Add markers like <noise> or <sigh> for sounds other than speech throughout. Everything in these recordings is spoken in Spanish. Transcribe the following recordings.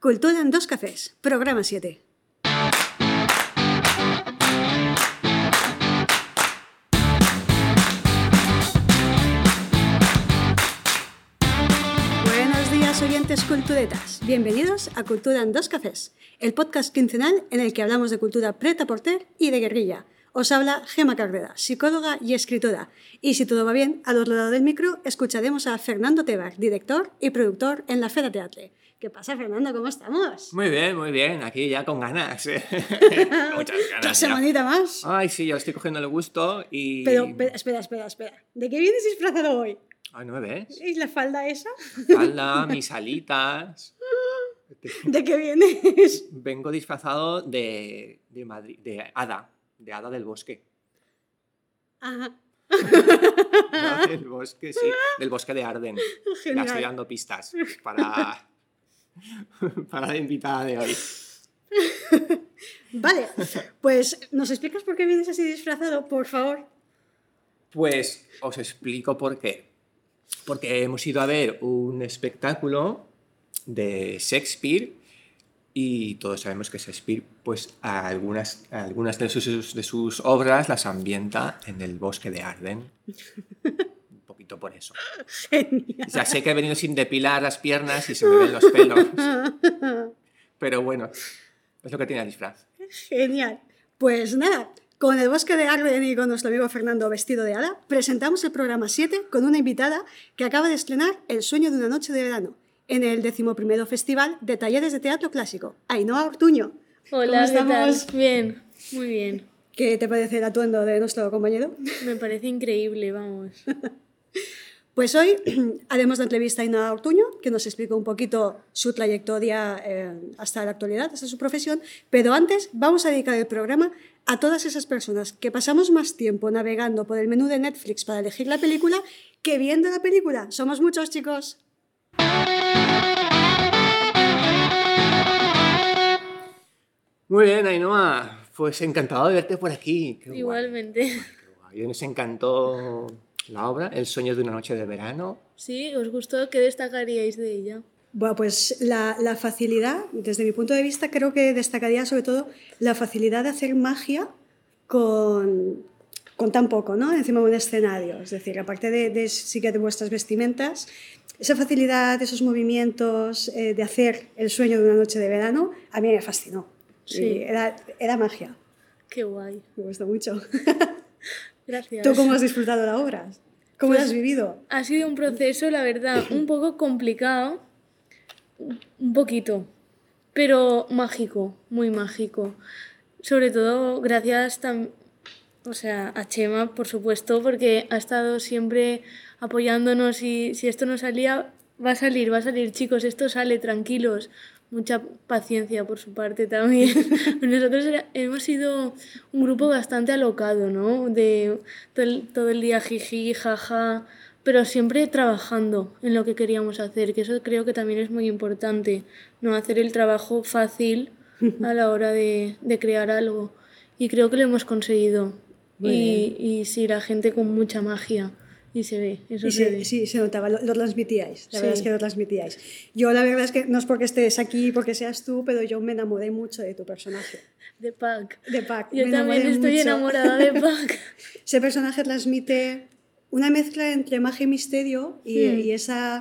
Cultura en dos cafés, programa 7. Buenos días oyentes culturetas, bienvenidos a Cultura en dos cafés, el podcast quincenal en el que hablamos de cultura preta porter y de guerrilla. Os habla Gema Carrera, psicóloga y escritora. Y si todo va bien, al otro lado del micro escucharemos a Fernando Tebar, director y productor en la Fera Teatre. ¿Qué pasa, Fernando? ¿Cómo estamos? Muy bien, muy bien. Aquí ya con ganas. ¿eh? <laughs> Muchas ¿Otra ganas. ya. semanita más? Ay, sí, yo estoy cogiendo el gusto y... Pero, espera, espera, espera. ¿De qué vienes disfrazado hoy? Ay, ¿no me ves? ¿Es la falda esa? Falda, <laughs> mis alitas... ¿De qué vienes? Vengo disfrazado de, de, Madrid, de hada, de hada del bosque. Ajá. Del bosque, sí, del bosque de Arden. Ya estoy Genial. dando pistas para, <laughs> para la invitada de hoy. <laughs> Vale, pues ¿nos explicas por qué vienes así disfrazado, por favor? Pues os explico por qué. Porque hemos ido a ver un espectáculo de Shakespeare y todos sabemos que Shakespeare, pues a algunas, a algunas de, sus, de sus obras las ambienta en el bosque de Arden. <laughs> Por eso. Genial. Ya sé que he venido sin depilar las piernas y se me ven los pelos. Pero bueno, es lo que tiene el disfraz. Genial. Pues nada, con el bosque de Arden y con nuestro amigo Fernando vestido de hada, presentamos el programa 7 con una invitada que acaba de estrenar El sueño de una noche de verano en el decimoprimero Festival de Talleres de Teatro Clásico. Ainhoa Ortuño. Hola, ¿qué ¿Cómo tal? estamos? Bien, muy bien. ¿Qué te parece el atuendo de nuestro compañero? Me parece increíble, vamos. <laughs> Pues hoy <clears throat> haremos la entrevista a Ainhoa Ortuño, que nos explica un poquito su trayectoria eh, hasta la actualidad, hasta su profesión. Pero antes vamos a dedicar el programa a todas esas personas que pasamos más tiempo navegando por el menú de Netflix para elegir la película que viendo la película. Somos muchos, chicos. Muy bien, Ainhoa. Pues encantado de verte por aquí. Qué guay, Igualmente. qué guay. Nos encantó la obra, El sueño de una noche de verano. Sí, ¿os gustó? ¿Qué destacaríais de ella? Bueno, pues la, la facilidad, desde mi punto de vista, creo que destacaría sobre todo la facilidad de hacer magia con, con tan poco, ¿no? Encima de un escenario. Es decir, aparte de, de sí que de vuestras vestimentas, esa facilidad, esos movimientos eh, de hacer el sueño de una noche de verano, a mí me fascinó. Sí. Y Era, era magia. Qué guay. Me gustó mucho. <laughs> Gracias. ¿Tú cómo has disfrutado la obra? ¿Cómo Pues- has vivido? Ha sido un proceso, la verdad, un poco complicado. Un poquito. Pero mágico, muy mágico. Sobre todo gracias o sea, a Chema, por supuesto, porque ha estado siempre apoyándonos y si esto no salía, va a salir, va a salir, chicos, esto sale, tranquilos. Mucha paciencia por su parte también. <laughs> Nosotros era- hemos sido un grupo bastante alocado, ¿no? De todo el, todo el día jiji, jaja, pero siempre trabajando en lo que queríamos hacer, que eso creo que también es muy importante, no hacer el trabajo fácil <laughs> a la hora de, de crear algo. Y creo que lo hemos conseguido. Y, y sí, la gente con mucha magia. Y se ve, eso Y se se- ve. sí, se notaba, lo, lo transmitíais, la verdad Sí. es que lo transmitíais. Yo la verdad es que no es porque estés aquí, porque seas tú, pero yo me enamoré mucho de tu personaje, De Pac. de Pac. Yo me también estoy mucho. enamorada de <laughs> Pac. Ese personaje transmite una mezcla entre magia y misterio y, Hmm. y esa,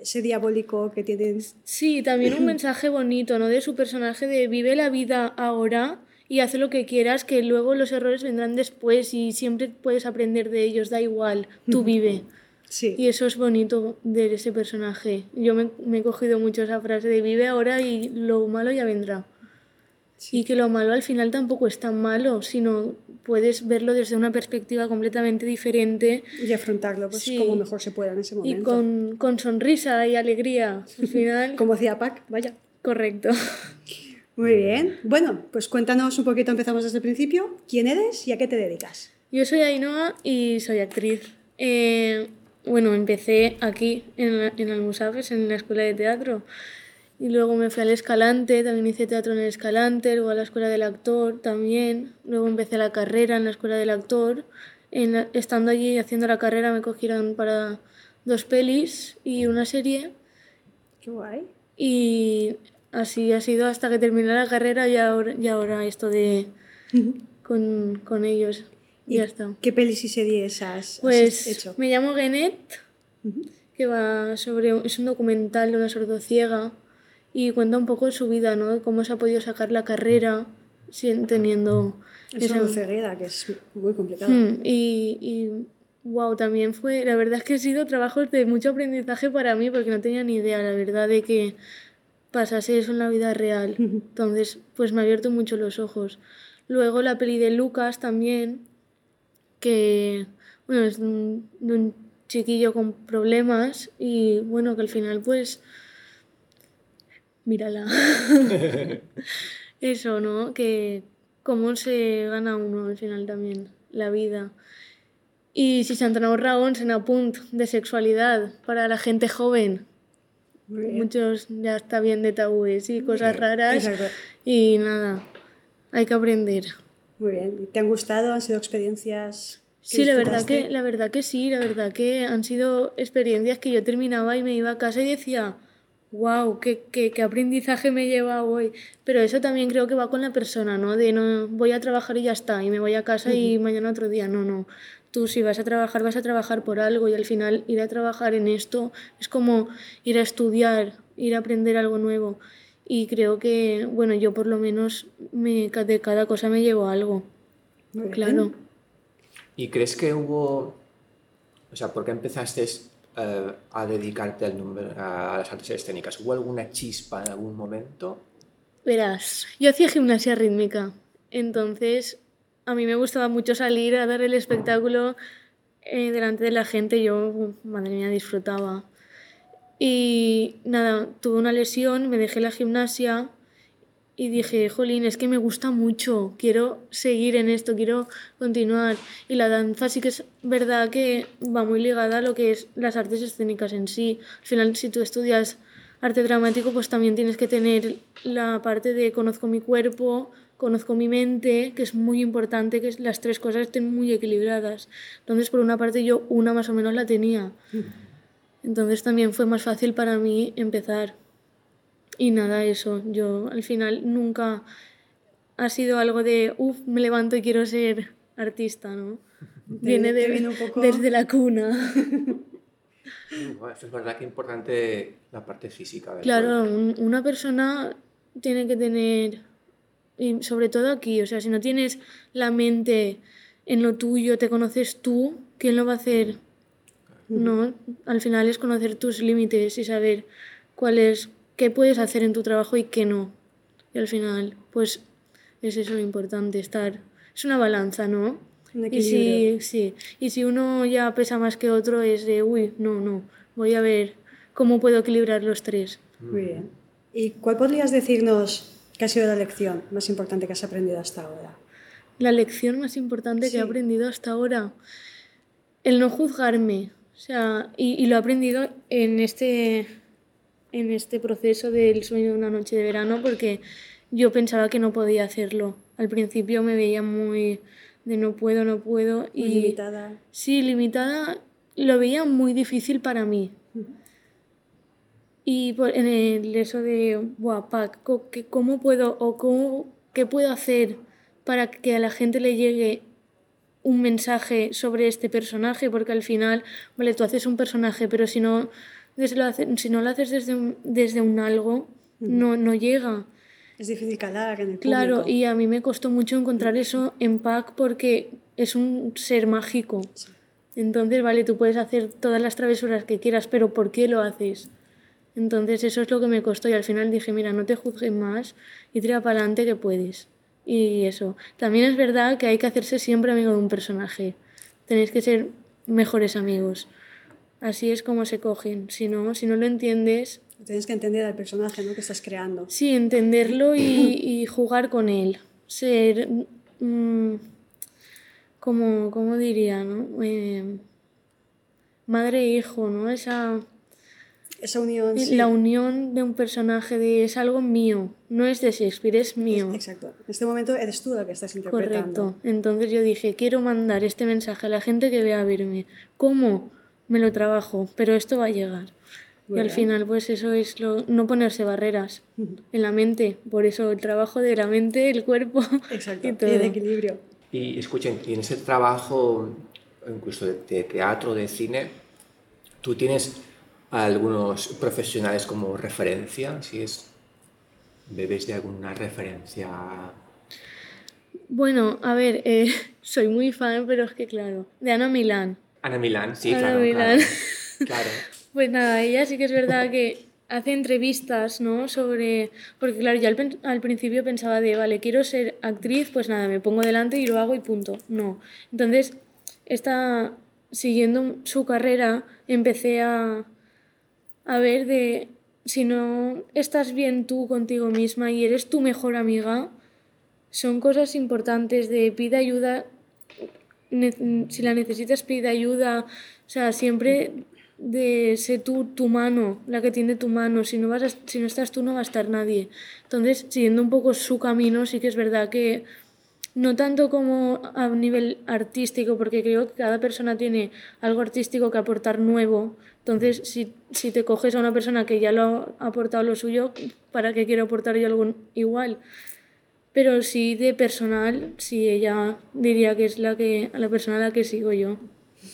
ese diabólico que tienes. Sí, también un <clears throat> mensaje bonito, ¿no? De su personaje de vive la vida ahora y haz lo que quieras, que luego los errores vendrán después y siempre puedes aprender de ellos, da igual, tú vive. Sí, Y eso es bonito de ese personaje. Yo me, me he cogido mucho esa frase de vive ahora y lo malo ya vendrá. Y que lo malo al final tampoco es tan malo, sino puedes verlo desde una perspectiva completamente diferente y afrontarlo pues, Sí. como mejor se pueda en ese y momento. con, con sonrisa y alegría. Al <laughs> final, Como decía Pac, vaya. correcto. <laughs> Muy bien. Bueno, pues cuéntanos un poquito, empezamos desde el principio. ¿Quién eres y a qué te dedicas? Yo soy Ainhoa y soy actriz. Eh, bueno, empecé aquí en, en Almusafes, en la escuela de teatro. Y luego me fui al Escalante, también hice teatro en el Escalante, luego a la escuela del actor también. Luego empecé la carrera en la escuela del actor. En la- estando allí haciendo la carrera me cogieron para dos pelis y una serie. Qué guay. Y así ha sido hasta que terminé la carrera y ahora, y ahora esto de con, con ellos. Y ya está. ¿Qué pelis y series has, has Pues hecho? me llamo Genet, que va sobre. es un documental de una sordociega y cuenta un poco de su vida, ¿no? Cómo se ha podido sacar la carrera sin, teniendo. Es esa- una ceguera, que es muy complicado. Mm, y, y wow, también fue, la verdad es que ha sido trabajos de mucho aprendizaje para mí porque no tenía ni idea, la verdad, de que pasase eso en la vida real. Entonces, pues me ha abierto mucho los ojos. Luego la peli de Lucas también, que, bueno, es de un, de un chiquillo con problemas y bueno, que al final pues, mírala. <laughs> Eso, ¿no? Que cómo se gana uno al final también, la vida. Y si Santana Raons en apunt de sexualidad para la gente joven. Muchos ya está bien de tabúes y cosas raras. Exacto. Y nada, hay que aprender. Muy bien. ¿Y ¿Te han gustado? ¿Han sido experiencias? Sí, la verdad, que, la verdad que sí, la verdad que han sido experiencias que yo terminaba y me iba a casa y decía, wow, qué, qué, qué aprendizaje me lleva hoy. Pero eso también creo que va con la persona, ¿no? De no voy a trabajar y ya está, y me voy a casa y mañana otro día. No, no. Tú si vas a trabajar, vas a trabajar por algo y al final ir a trabajar en esto es como ir a estudiar, ir a aprender algo nuevo. Y creo que, bueno, yo por lo menos me, de cada cosa me llevo algo. Muy bien. Claro. ¿Y crees que hubo, o sea, por qué empezaste eh, a dedicarte al número, a las artes escénicas? ¿Hubo alguna chispa en algún momento? Verás, yo hacía gimnasia rítmica, entonces a mí me gustaba mucho salir a dar el espectáculo eh, delante de la gente, yo, madre mía, disfrutaba. Y nada, tuve una lesión, me dejé la gimnasia y dije, jolín, es que me gusta mucho, quiero seguir en esto, quiero continuar. Y la danza sí que es verdad que va muy ligada a lo que es las artes escénicas en sí. Al final, si tú estudias arte dramático, pues también tienes que tener la parte de conozco mi cuerpo, conozco mi mente, que es muy importante que las tres cosas estén muy equilibradas. Entonces, por una parte, yo una más o menos la tenía. Entonces también fue más fácil para mí empezar. Y nada, eso, yo al final nunca ha sido algo de, uff, me levanto y quiero ser artista, ¿no? Viene te de, viene un poco- desde la cuna. Bueno, eso es verdad que importante la parte física. del Claro, cuerpo. una persona tiene que tener, y sobre todo aquí, o sea, si no tienes la mente en lo tuyo, te conoces tú, ¿quién lo va a hacer? No, al final es conocer tus límites y saber cuál es, qué puedes hacer en tu trabajo y qué no. Y al final, pues es eso lo importante, estar, es una balanza, ¿no? Y si, sí, y si uno ya pesa más que otro es de, uy, no, no, voy a ver cómo puedo equilibrar los tres. Muy bien. ¿Y cuál podrías decirnos que ha sido la lección más importante que has aprendido hasta ahora? La lección más importante que he aprendido hasta ahora, el no juzgarme. O sea, y, y lo he aprendido en este, en este proceso del sueño de una noche de verano porque yo pensaba que no podía hacerlo. Al principio me veía muy de no puedo, no puedo. Muy y limitada. Sí, limitada lo veía muy difícil para mí. Y por- en el eso de, "Buah, Pac, co- que- ¿cómo puedo o cómo, qué puedo hacer para que a la gente le llegue un mensaje sobre este personaje? Porque al final, vale, tú haces un personaje, pero si no, desde lo, hace- si no lo haces desde un, desde un algo, no, no llega. Es difícil calar en el Claro, público. y a mí me costó mucho encontrar eso en Pac porque es un ser mágico. Entonces, vale, tú puedes hacer todas las travesuras que quieras, pero ¿por qué lo haces? Entonces, eso es lo que me costó y al final dije, mira, no te juzgues más y tira para adelante que puedes. Y eso. También es verdad que hay que hacerse siempre amigo de un personaje. Tenéis que ser mejores amigos. Así es como se cogen. Si no, si no lo entiendes, Tienes que entender al personaje ¿no? que estás creando. Sí, entenderlo y, y jugar con él. Ser. mm, como, como diría, ¿no? Eh, madre e hijo, ¿no? Esa. Esa unión. sí. La unión de un personaje de es algo mío. No es de Shakespeare, es mío. Exacto. En este momento eres tú la que estás interpretando. Correcto. Entonces yo dije, quiero mandar este mensaje a la gente que vea a verme. ¿Cómo? Me lo trabajo, pero esto va a llegar. y al final, pues eso es lo, no ponerse barreras en la mente. Por eso el trabajo de la mente, el cuerpo <laughs> Exacto, y y todo. el equilibrio. Y escuchen, y en ese trabajo, incluso de, de teatro, de cine, ¿tú tienes a algunos profesionales como referencia? Si es, ¿Bebes de alguna referencia? Bueno, a ver, eh, <laughs> soy muy fan, pero es que claro, de Ana Milán. Ana Milán, sí, Ana claro, Milán. claro. <laughs> Claro. Pues nada, ella sí que es verdad que hace entrevistas, ¿no? Sobre. Porque claro, yo al, al principio pensaba de, vale, quiero ser actriz, pues nada, me pongo delante y lo hago y punto. No. Entonces, esta, siguiendo su carrera, empecé a, a ver de. Si no estás bien tú contigo misma y eres tu mejor amiga, son cosas importantes de pide ayuda si la necesitas pide ayuda, o sea, siempre de ser tú tu mano, la que tiene tu mano, si no, vas si no estás tú no va a estar nadie. Entonces, siguiendo un poco su camino, sí que es verdad que no tanto como a nivel artístico, porque creo que cada persona tiene algo artístico que aportar nuevo. Entonces, si, si te coges a una persona que ya lo ha aportado lo suyo, ¿para qué quiero aportar yo algo igual? Pero sí de personal, sí ella diría que es la que a la persona a la que sigo yo.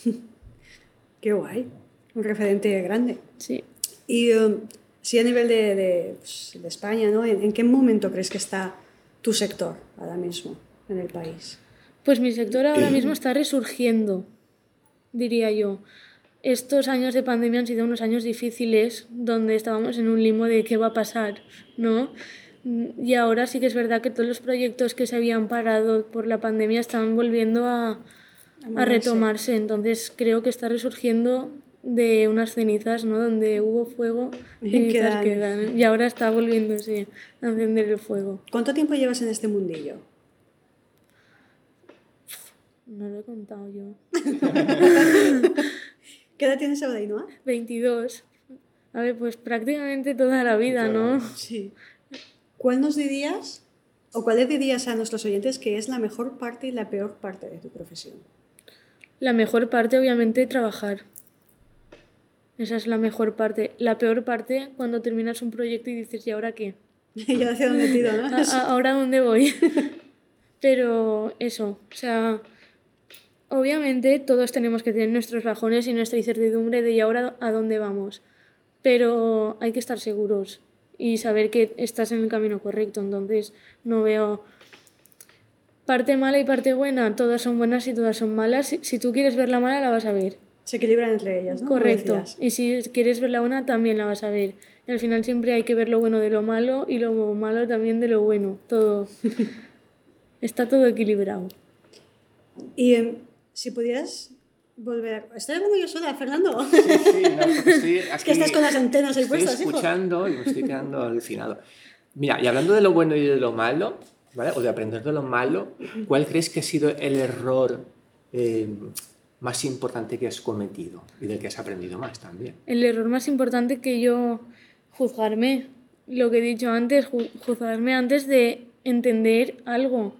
<laughs> Qué guay. Un referente grande. Sí. Y um, sí, a nivel de, de, pues, de España, ¿no? ¿En, en qué momento crees que está tu sector ahora mismo en el país? Pues mi sector ahora mismo está resurgiendo, diría yo. Estos años de pandemia han sido unos años difíciles donde estábamos en un limbo de qué va a pasar, ¿no? Y ahora sí que es verdad que todos los proyectos que se habían parado por la pandemia están volviendo a, retomarse. Entonces creo que está resurgiendo de unas cenizas, ¿no? Donde hubo fuego, cenizas Quedan. quedan. Y ahora está volviéndose a encender el fuego. ¿Cuánto tiempo llevas en este mundillo? No lo he contado yo. <laughs> ¿Qué edad tienes ahora, Ainhoa? 22. A ver, pues prácticamente toda la vida, ¿no? Sí. ¿Cuál nos dirías, o cuál le dirías a nuestros oyentes que es la mejor parte y la peor parte de tu profesión? La mejor parte, obviamente, trabajar. Esa es la mejor parte. La peor parte, cuando terminas un proyecto y dices, ¿y ahora qué? <laughs> ¿Y hacia dónde tiro, no? ¿A- a- ¿Ahora dónde voy? <laughs> Pero eso, o sea, obviamente todos tenemos que tener nuestros bajones y nuestra incertidumbre de ¿y ahora a dónde vamos? Pero hay que estar seguros y saber que estás en el camino correcto. Entonces, no veo parte mala y parte buena. Todas son buenas y todas son malas. Si, si tú quieres ver la mala, la vas a ver. Se equilibran entre ellas, ¿no? Correcto. Y si quieres ver la buena, también la vas a ver. Y al final siempre hay que ver lo bueno de lo malo y lo malo también de lo bueno. Todo. <laughs> Está todo equilibrado. Y si pudieras volver... ¿Estoy hablando yo sola, Fernando? Sí, sí, no, estoy <laughs> Es que estás con las antenas ahí Estoy puestas, hijo. escuchando y me estoy quedando alucinado. Mira, y hablando de lo bueno y de lo malo, ¿vale? o de aprender de lo malo, ¿cuál crees que ha sido el error eh, más importante que has cometido y del que has aprendido más también? El error más importante que yo juzgarme, lo que he dicho antes, ju- juzgarme antes de entender algo.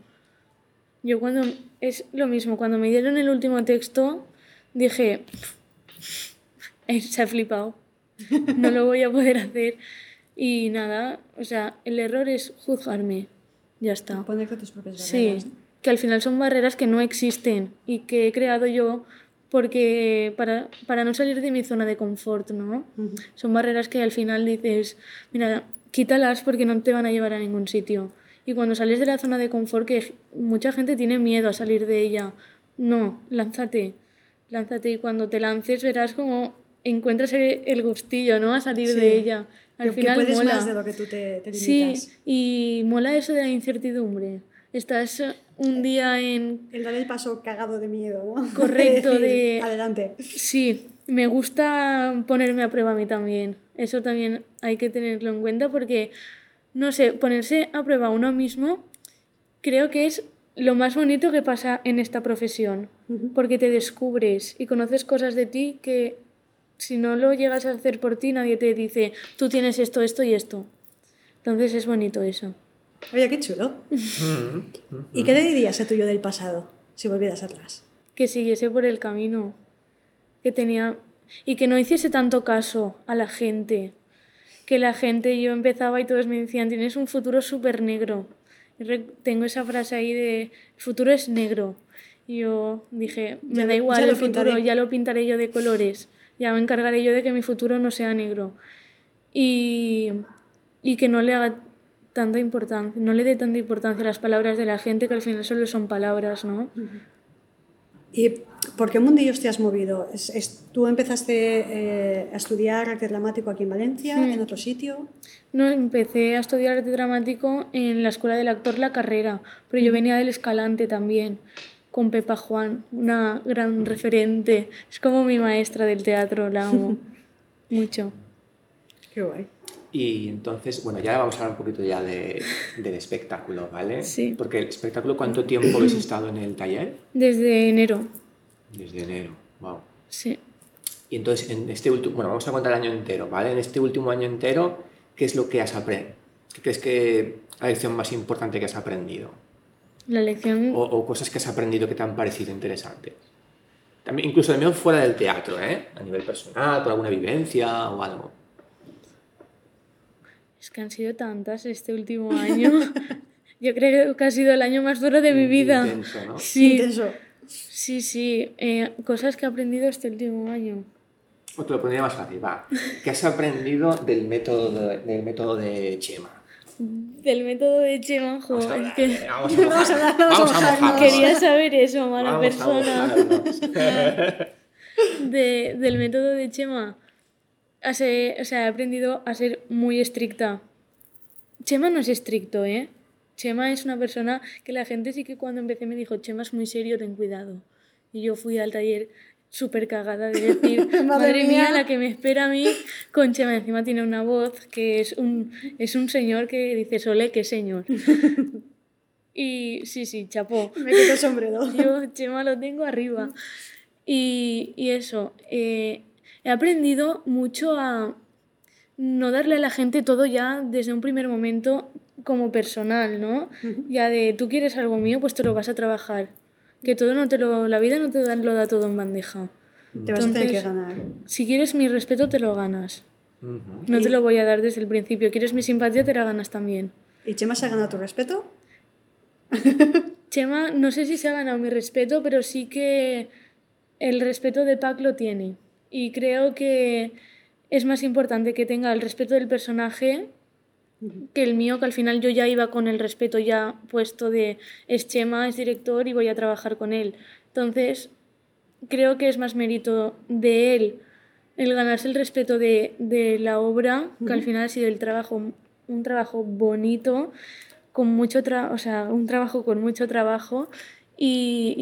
Yo cuando es lo mismo, cuando me dieron el último texto, dije, "Eh, se ha flipado, no lo voy a poder hacer. Y nada, o sea, el error es juzgarme, ya está. Ponerte tus propias Sí, barreras, ¿no? que al final son barreras que no existen y que he creado yo porque para, para no salir de mi zona de confort, ¿no? Son barreras que al final dices, mira, quítalas porque no te van a llevar a ningún sitio. Y cuando sales de la zona de confort, que mucha gente tiene miedo a salir de ella, no, lánzate, lánzate y cuando te lances verás como encuentras el, el gustillo, ¿no? A salir Sí. de ella. Al Que- que final puedes mola. más de lo que tú te, te Sí, limitas. y mola eso de la incertidumbre. Estás eh, un día en... El dar el paso cagado de miedo, ¿no? <laughs> Correcto, Decir, de- Adelante. Sí, me gusta ponerme a prueba a mí también. Eso también hay que tenerlo en cuenta porque, no sé, ponerse a prueba uno mismo creo que es lo más bonito que pasa en esta profesión. Porque te descubres y conoces cosas de ti que si no lo llegas a hacer por ti, nadie te dice, tú tienes esto, esto y esto. Entonces es bonito eso. Oye, qué chulo. ¿Y qué le dirías a tu yo del pasado si volvieras atrás? que siguiese por el camino que tenía y que no hiciese tanto caso a la gente. Que la gente, yo empezaba y todos me decían, tienes un futuro súper negro. Tengo esa frase ahí de, el futuro es negro. Y yo dije, me da igual el futuro, ya lo pintaré yo de colores. Ya me encargaré yo de que mi futuro no sea negro. Y, y que no le haga tanta importancia, no le dé tanta importancia a las palabras de la gente que al final solo son palabras, ¿no? ¿Y por qué mundillos te has movido? ¿Es, tú empezaste eh, a estudiar arte dramático aquí en Valencia, mm. en otro sitio? No, empecé a estudiar arte dramático en la Escuela del Actor La Carrera, pero yo venía del Escalante también, con Pepa Juan, una gran referente. Es como mi maestra del teatro, la amo <laughs> mucho. Qué guay. Y entonces, bueno, ya vamos a hablar un poquito ya de, del espectáculo, ¿vale? Sí. Porque el espectáculo, ¿cuánto tiempo habéis <clears throat> estado en el taller? Desde enero. Desde enero, wow. Sí. Y entonces, en este último, bueno, vamos a contar el año entero, ¿vale? En este último año entero, ¿qué es lo que has aprendido? ¿Qué crees que la lección más importante que has aprendido? La lección... O, o cosas que has aprendido que te han parecido interesantes. También, incluso también fuera del teatro, ¿eh? A nivel personal, por alguna vivencia o algo. Es que han sido tantas este último año. <laughs> Yo creo que ha sido el año más duro de mi vida. Intenso, ¿no? Sí, Intenso. Sí, sí. Eh, cosas que he aprendido este último año. O te lo pondría más fácil, va. ¿Qué has aprendido del método de, del método de Chema? Del método de Chema, jo, Vamos a es que eh, <laughs> vamos a Vamos a vamos a mojarnos. quería saber eso, mala Vamos persona. De- del método de Chema. o sea, he aprendido a ser muy estricta. Chema no es estricto, ¿eh? Chema es una persona que la gente sí que cuando empecé me dijo, Chema es muy serio, ten cuidado. Y yo fui al taller súper cagada de decir, <laughs> Madre madre, mía. mía, la que me espera a mí con Chema. Encima tiene una voz que es un, es un señor que dice, Sole, qué señor. <laughs> y sí, sí, chapó. Me quito el sombrero. <laughs> Yo Chema lo tengo arriba. Y, y eso, eh, he aprendido mucho a no darle a la gente todo ya desde un primer momento como personal, ¿no? Ya de tú quieres algo mío, pues te lo vas a trabajar. Que todo no te lo, la vida no te da- lo da todo en bandeja. Te vas a tener que Entonces- ganar. Si quieres mi respeto, te lo ganas. No te lo voy a dar desde el principio. ¿Quieres mi simpatía? Te la ganas también. ¿Y Chema se ha ganado tu respeto? Chema, no sé si se ha ganado mi respeto, pero sí que el respeto de Pac lo tiene. Y creo que es más importante que tenga el respeto del personaje que el mío, que al final yo ya iba con el respeto ya puesto de es Chema, es director y voy a trabajar con él. Entonces, creo que es más mérito de él el ganarse el respeto de, de la obra, que al final ha sido el trabajo, un trabajo bonito, con mucho tra o sea, un trabajo con mucho trabajo y,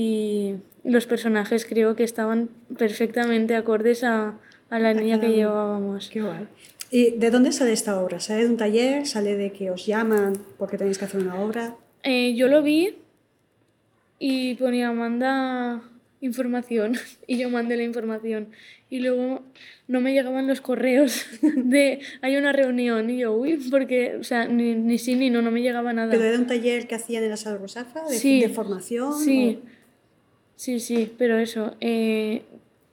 y los personajes creo que estaban perfectamente acordes a, a la niña que llevábamos. Qué guay. ¿Y de dónde sale esta obra? ¿Sale de un taller? ¿Sale de que os llaman porque tenéis que hacer una obra? Eh, yo lo vi y ponía manda información <laughs> y yo mandé la información y luego no me llegaban los correos <laughs> de hay una reunión y yo uy porque o sea ni, ni sí ni no no me llegaba nada ¿Pero era un taller que hacían en la sala Rosafa? ¿De, Sí. de formación? sí sí sí pero eso eh,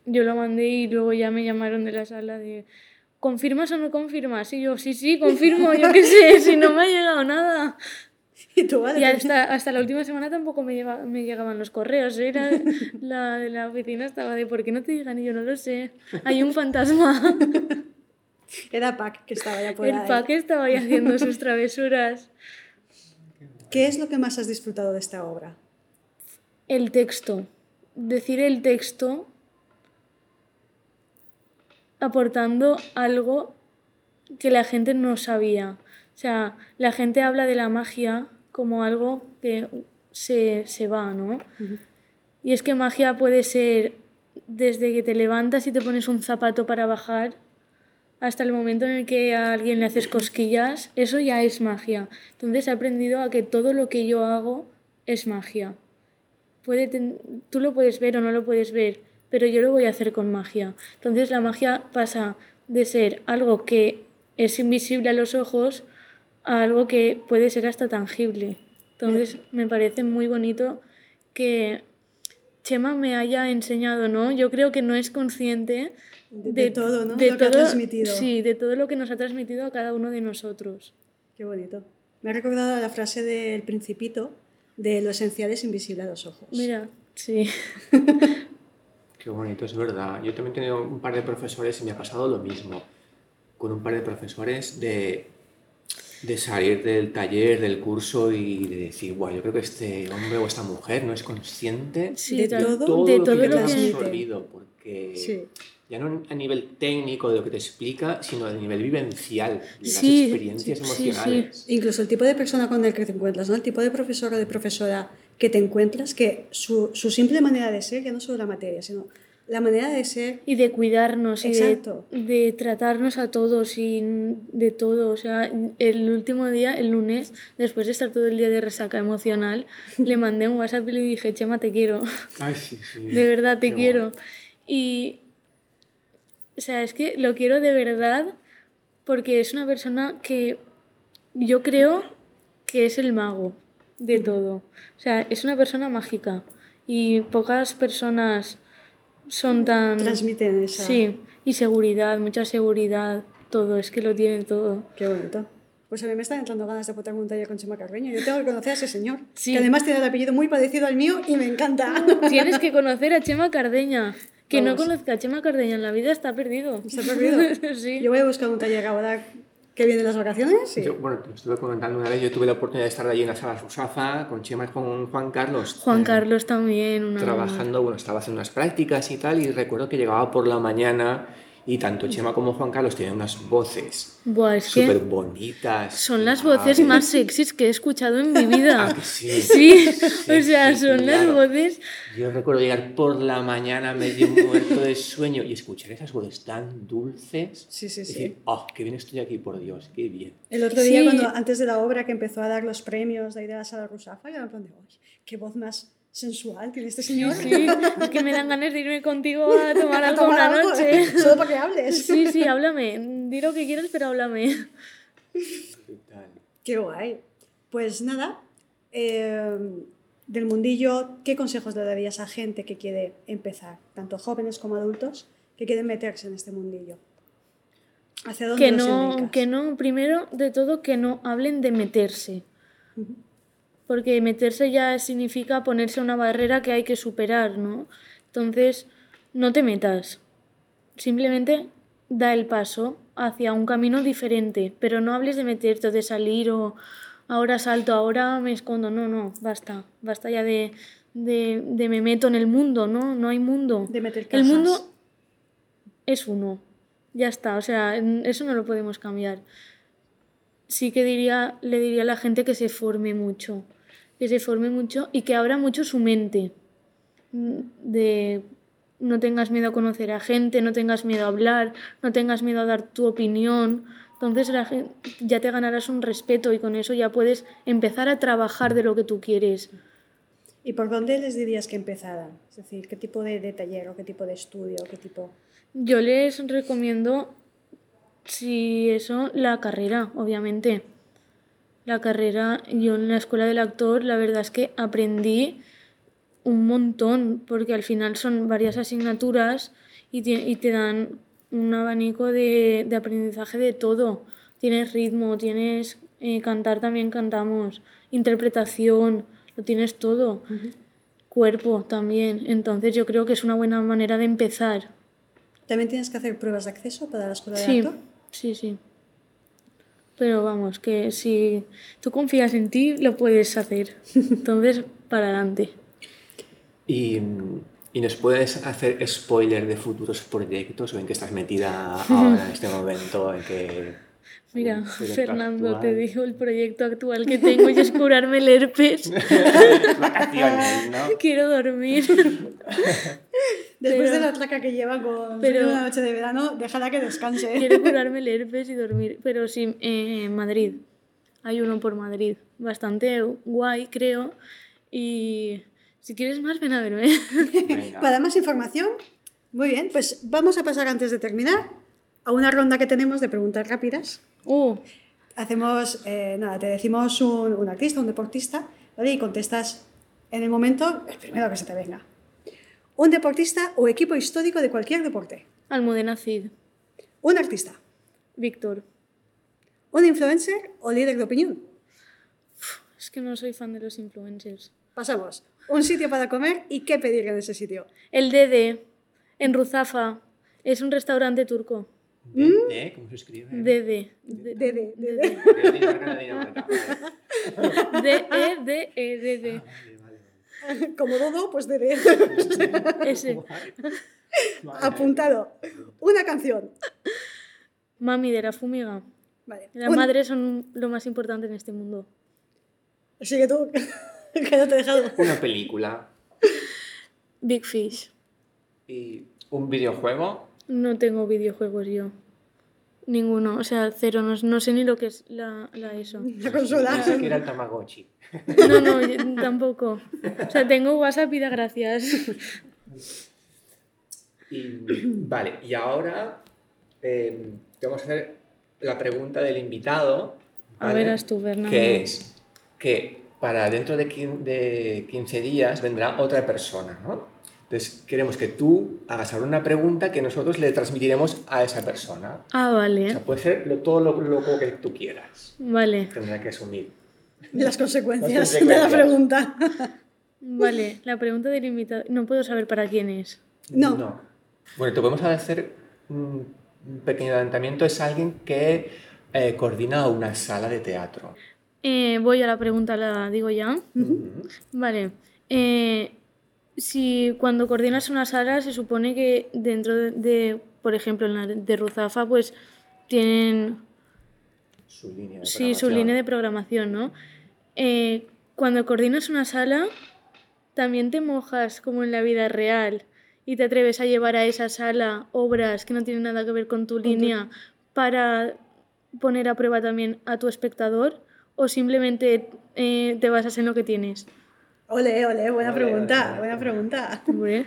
yo lo mandé y luego ya me llamaron de la sala de ¿confirmas o no confirmas? y yo sí sí confirmo yo qué sé si no me ha llegado nada <laughs> Y tú, vale, Y hasta, hasta la última semana tampoco me, lleva- me llegaban los correos. Era <laughs> la de la oficina estaba de ¿por qué no te llegan? Y yo no lo sé. Hay un fantasma. <laughs> Era Pac que estaba ya por El ahí. Pac estaba ahí haciendo sus travesuras. ¿Qué es lo que más has disfrutado de esta obra? El texto. Decir el texto aportando algo que la gente no sabía. O sea, la gente habla de la magia como algo que se, se va, ¿no? Y es que magia puede ser desde que te levantas y te pones un zapato para bajar hasta el momento en el que a alguien le haces cosquillas, eso ya es magia. Entonces he aprendido a que todo lo que yo hago es magia. Puede ten- tú lo puedes ver o no lo puedes ver, pero yo lo voy a hacer con magia. Entonces la magia pasa de ser algo que es invisible a los ojos a algo que puede ser hasta tangible. Entonces me parece muy bonito que Chema me haya enseñado, ¿no? Yo creo que no es consciente De- de todo, ¿no? De Lo que ha todo, transmitido. Sí, de todo lo que nos ha transmitido a cada uno de nosotros. Qué bonito. Me ha recordado la frase del principito de lo esencial es invisible a los ojos. Mira, sí. <laughs> Qué bonito, es verdad. Yo también he tenido un par de profesores y me ha pasado lo mismo. Con un par de profesores de, de salir del taller, del curso y de decir, guau, yo creo que este hombre o esta mujer no es consciente Sí, De tal- todo de lo todo que lo te has que... transmite. absorbido, porque Sí. ya no a nivel técnico de lo que te explica, sino a nivel vivencial, de las Sí, experiencias sí, sí, emocionales. Incluso el tipo de persona con el que te encuentras, ¿no? El tipo de profesor o de profesora que te encuentras, que su, su simple manera de ser, ya no solo la materia, sino la manera de ser Y de cuidarnos y de, Exacto. de tratarnos a todos y de todo. O sea, el último día, el lunes, después de estar todo el día de resaca emocional, <laughs> le mandé un WhatsApp y le dije, Chema, te quiero. Ay, sí, sí. De verdad, te Qué quiero. Y, o sea, es que lo quiero de verdad porque es una persona que yo creo que es el mago de todo. O sea, es una persona mágica y pocas personas son tan... transmiten esa... Sí, y seguridad, mucha seguridad, todo, es que lo tienen todo. Qué bonito. Pues a mí me están entrando ganas de apuntarme un taller con Chema Carreño. Yo tengo que conocer a ese señor, Sí. que además tiene el apellido muy parecido al mío y me encanta. <laughs> Tienes que conocer a Chema Cardeña. Que no Vamos. conozca a Chema Cardeña en la vida está perdido. Está perdido. <laughs> sí. Yo voy a buscar un taller ahora que vienen las vacaciones. y- Yo, bueno, te estuve comentando una vez, yo tuve la oportunidad de estar allí en la sala Rusafa con Chema y con Juan Carlos. Juan eh, Carlos también, una Trabajando, bueno, estaba haciendo unas prácticas y tal, y recuerdo que llegaba por la mañana y tanto Chema como Juan Carlos tenían unas voces súper bonitas. son las voces más sexys que he escuchado en mi vida. Ah, que sí. <laughs> Sí, Sí, o sea, sí, son las claro. voces. Yo recuerdo llegar por la mañana medio muerto de sueño y escuchar esas voces tan dulces. Sí, sí, y sí. Decir, oh, qué bien estoy aquí, por Dios, qué bien. El otro día, Sí. cuando, antes de la obra que empezó a dar los premios de ahí de la sala Rusafa, yo en plan de, "Uy, qué voz más sensual tiene este señor. Sí, es que me dan ganas de irme contigo a <laughs> tomar A algo una noche. <laughs> Solo para que hables. Sí, sí, háblame. Di lo que quieras, pero háblame. Qué guay. Pues nada, eh, del mundillo, ¿qué consejos le darías a gente que quiere empezar, tanto jóvenes como adultos, que quieren meterse en este mundillo? ¿Hacia dónde Que los no, indicas? que no, primero de todo, que no hablen de meterse. Porque meterse ya significa ponerse una barrera que hay que superar, ¿no? Entonces, no te metas. Simplemente da el paso hacia un camino diferente, pero no hables de meterte, de salir o ahora salto, ahora me escondo. No, no, basta. Basta ya de, de, de me meto en el mundo, ¿no? No hay mundo. De meter El cajas. mundo es uno. Ya está, o sea, eso no lo podemos cambiar. Sí que diría, le diría a la gente que se forme mucho, que se forme mucho y que abra mucho su mente. De no tengas miedo a conocer a gente, no tengas miedo a hablar, no tengas miedo a dar tu opinión. Entonces la ya te ganarás un respeto y con eso ya puedes empezar a trabajar de lo que tú quieres. ¿Y por dónde les dirías que empezaran? Es decir, ¿qué tipo de, de taller o qué tipo de estudio? ¿Qué tipo... Yo les recomiendo, si eso, la carrera, obviamente. La carrera, yo en la escuela del actor, la verdad es que aprendí un montón, porque al final son varias asignaturas y, tie- y te dan un abanico de, de aprendizaje de todo. Tienes ritmo, tienes eh, cantar también cantamos, interpretación, lo tienes todo. Cuerpo también. Entonces yo creo que es una buena manera de empezar. ¿También tienes que hacer pruebas de acceso para la escuela de Sí, actor? sí, sí. Pero vamos, que si tú confías en ti, lo puedes hacer. Entonces, <laughs> para adelante. Y, y nos puedes hacer spoiler de futuros proyectos o en que estás metida ahora en este momento en que Mira, Fernando, te digo el proyecto actual que tengo y es curarme el herpes. <laughs> vacaciones, ¿no? <laughs> Quiero dormir. Después de la traca que lleva con pero- una noche de verano, déjala que descanse. <laughs> Quiero curarme el herpes y dormir. Pero sí, eh, en Madrid. Hay uno por Madrid. Bastante guay, creo. Y si quieres más, ven a verme. Venga. <laughs> Para más información, muy bien, pues vamos a pasar antes de terminar a una ronda que tenemos de preguntas rápidas. Uh, Hacemos, eh, nada, te decimos un, un artista, un deportista, ¿vale? Y contestas en el momento el primero que se te venga. Un deportista o equipo histórico de cualquier deporte. Almudena Cid. Un artista. Víctor. Un influencer o líder de opinión. Es que no soy fan de los influencers. Pasamos. Un sitio para comer y qué pedir en ese sitio. El Dede, en Ruzafa. Es un restaurante turco. ¿De, de- ¿Cómo se escribe? Dede. De- Dede, dede. D-E-D-E, Dede. <laughs> Como dodo, pues dede. <laughs> Ese. Apuntado. Una canción. Mami de la fumiga. Vale. Las madres son lo más importante en este mundo. Sigue tú, <laughs> que no te he dejado. Una película Big Fish. y un videojuego. No tengo videojuegos yo. Ninguno. O sea, cero. No, no sé ni lo que es la, la eso. <laughs> La consola. Ni siquiera el Tamagotchi. No, no, yo tampoco. O sea, tengo WhatsApp y da gracias. Y, vale, y ahora eh, te vamos a hacer la pregunta del invitado. A verás tú, Fernando. Que es que para dentro de, quin- de 15 días vendrá otra persona, ¿no? Entonces queremos que tú hagas ahora una pregunta que nosotros le transmitiremos a esa persona. Ah, O vale. sea, puede ser lo- todo lo loco que tú quieras. Vale. Tendrá que asumir. Las consecuencias, Las de la consecuencias. pregunta. <laughs> Vale. La pregunta del invitado. No puedo saber para quién es. No. Bueno, te podemos hacer un pequeño adelantamiento. Es alguien que eh, coordina una sala de teatro. Eh, voy a la pregunta, la digo ya. Ujú. Vale. Eh, si cuando coordinas una sala se supone que dentro de, de, por ejemplo, en la de Ruzafa, pues tienen Su línea de sí, su programación. línea de programación, ¿no? Eh, cuando coordinas una sala, también te mojas como en la vida real y te atreves a llevar a esa sala obras que no tienen nada que ver con tu línea para poner a prueba también a tu espectador o simplemente eh, te basas en lo que tienes. Ole, ole, buena Ole, pregunta, ole. buena pregunta. Hombre,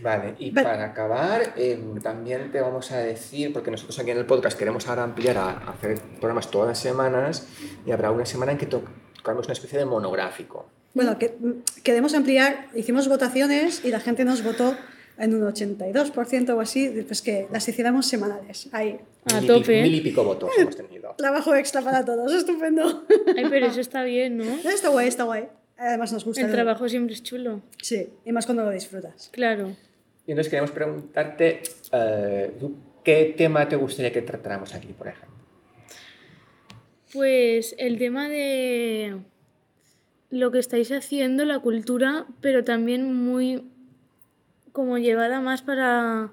Vale, y Vale. para acabar, eh, también te vamos a decir, porque nosotros aquí en el podcast queremos ahora ampliar a, a hacer programas todas las semanas, y habrá una semana en que to- tocaremos una especie de monográfico. Bueno, que, mm, queremos ampliar, hicimos votaciones y la gente nos votó en un 82% o así, pues que las hiciéramos semanales. Ahí, A Mil tope. Mil y pico votos hemos tenido. <laughs> trabajo extra para todos, estupendo. ay, pero eso <laughs> está bien, ¿no? Está guay, está guay. Además nos gusta. El trabajo siempre es chulo. Sí, y más cuando lo disfrutas. Claro. Y entonces queremos preguntarte, ¿tú ¿qué tema te gustaría que tratáramos aquí, por ejemplo? Pues el tema de lo que estáis haciendo, la cultura, pero también muy como llevada más para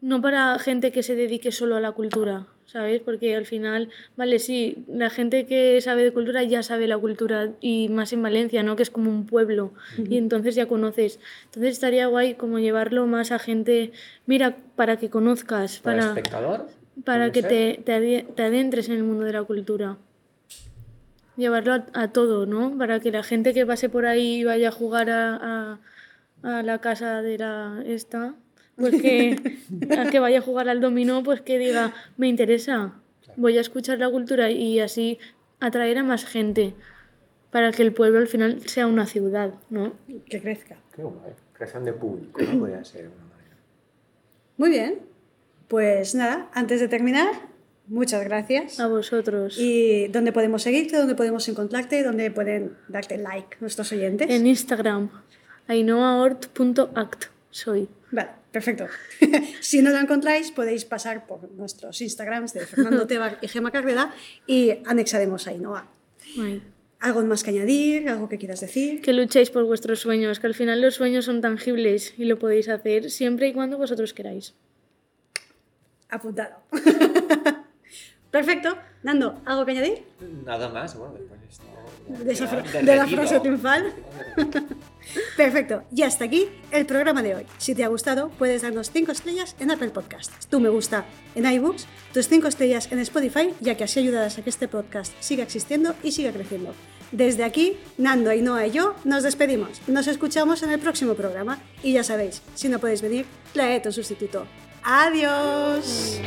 no para gente que se dedique solo a la cultura, ¿sabes? Porque al final, vale, sí, la gente que sabe de cultura ya sabe la cultura y más en Valencia, ¿no? Que es como un pueblo y entonces ya conoces. Entonces estaría guay como llevarlo más a gente, mira, para que conozcas, ¿Para para espectador? para ¿Puede que te, te, adentres en el mundo de la cultura. Llevarlo a, a todo, ¿no? Para que la gente que pase por ahí y vaya a jugar a, a- a la casa de la esta, pues que, <laughs> a que vaya a jugar al dominó, pues que diga, me interesa, voy a escuchar la cultura y así atraer a más gente para que el pueblo al final sea una ciudad, ¿no? Que crezca. Qué guay. Creación de público, ¿no? Podría ser una manera. Muy bien. Pues nada, antes de terminar, muchas gracias. A vosotros. ¿Y dónde podemos seguirte? ¿Dónde podemos encontrarte? ¿Dónde pueden darte like nuestros oyentes? En Instagram, ainhoaort.act, soy. Vale, perfecto. <laughs> si no lo encontráis, podéis pasar por nuestros Instagrams de Fernando <laughs> Tebar y Gema Carrera y anexaremos ahí, ¿no? Ay. ¿Algo más que añadir? ¿Algo que quieras decir? Que luchéis por vuestros sueños, que al final los sueños son tangibles y lo podéis hacer siempre y cuando vosotros queráis. Apuntado. <laughs> Perfecto. Nando, ¿algo que añadir? Nada más, bueno, después ya De, esa queda fra- de la frase triunfal. <laughs> Perfecto. Y hasta aquí el programa de hoy. Si te ha gustado, puedes darnos 5 estrellas en Apple Podcasts. Tu me gusta en iBooks, tus 5 estrellas en Spotify, ya que así ayudarás a que este podcast siga existiendo y siga creciendo. Desde aquí, Nando, Ainhoa y yo nos despedimos. Nos escuchamos en el próximo programa. Y ya sabéis, si no podéis venir, traed un sustituto. ¡Adiós!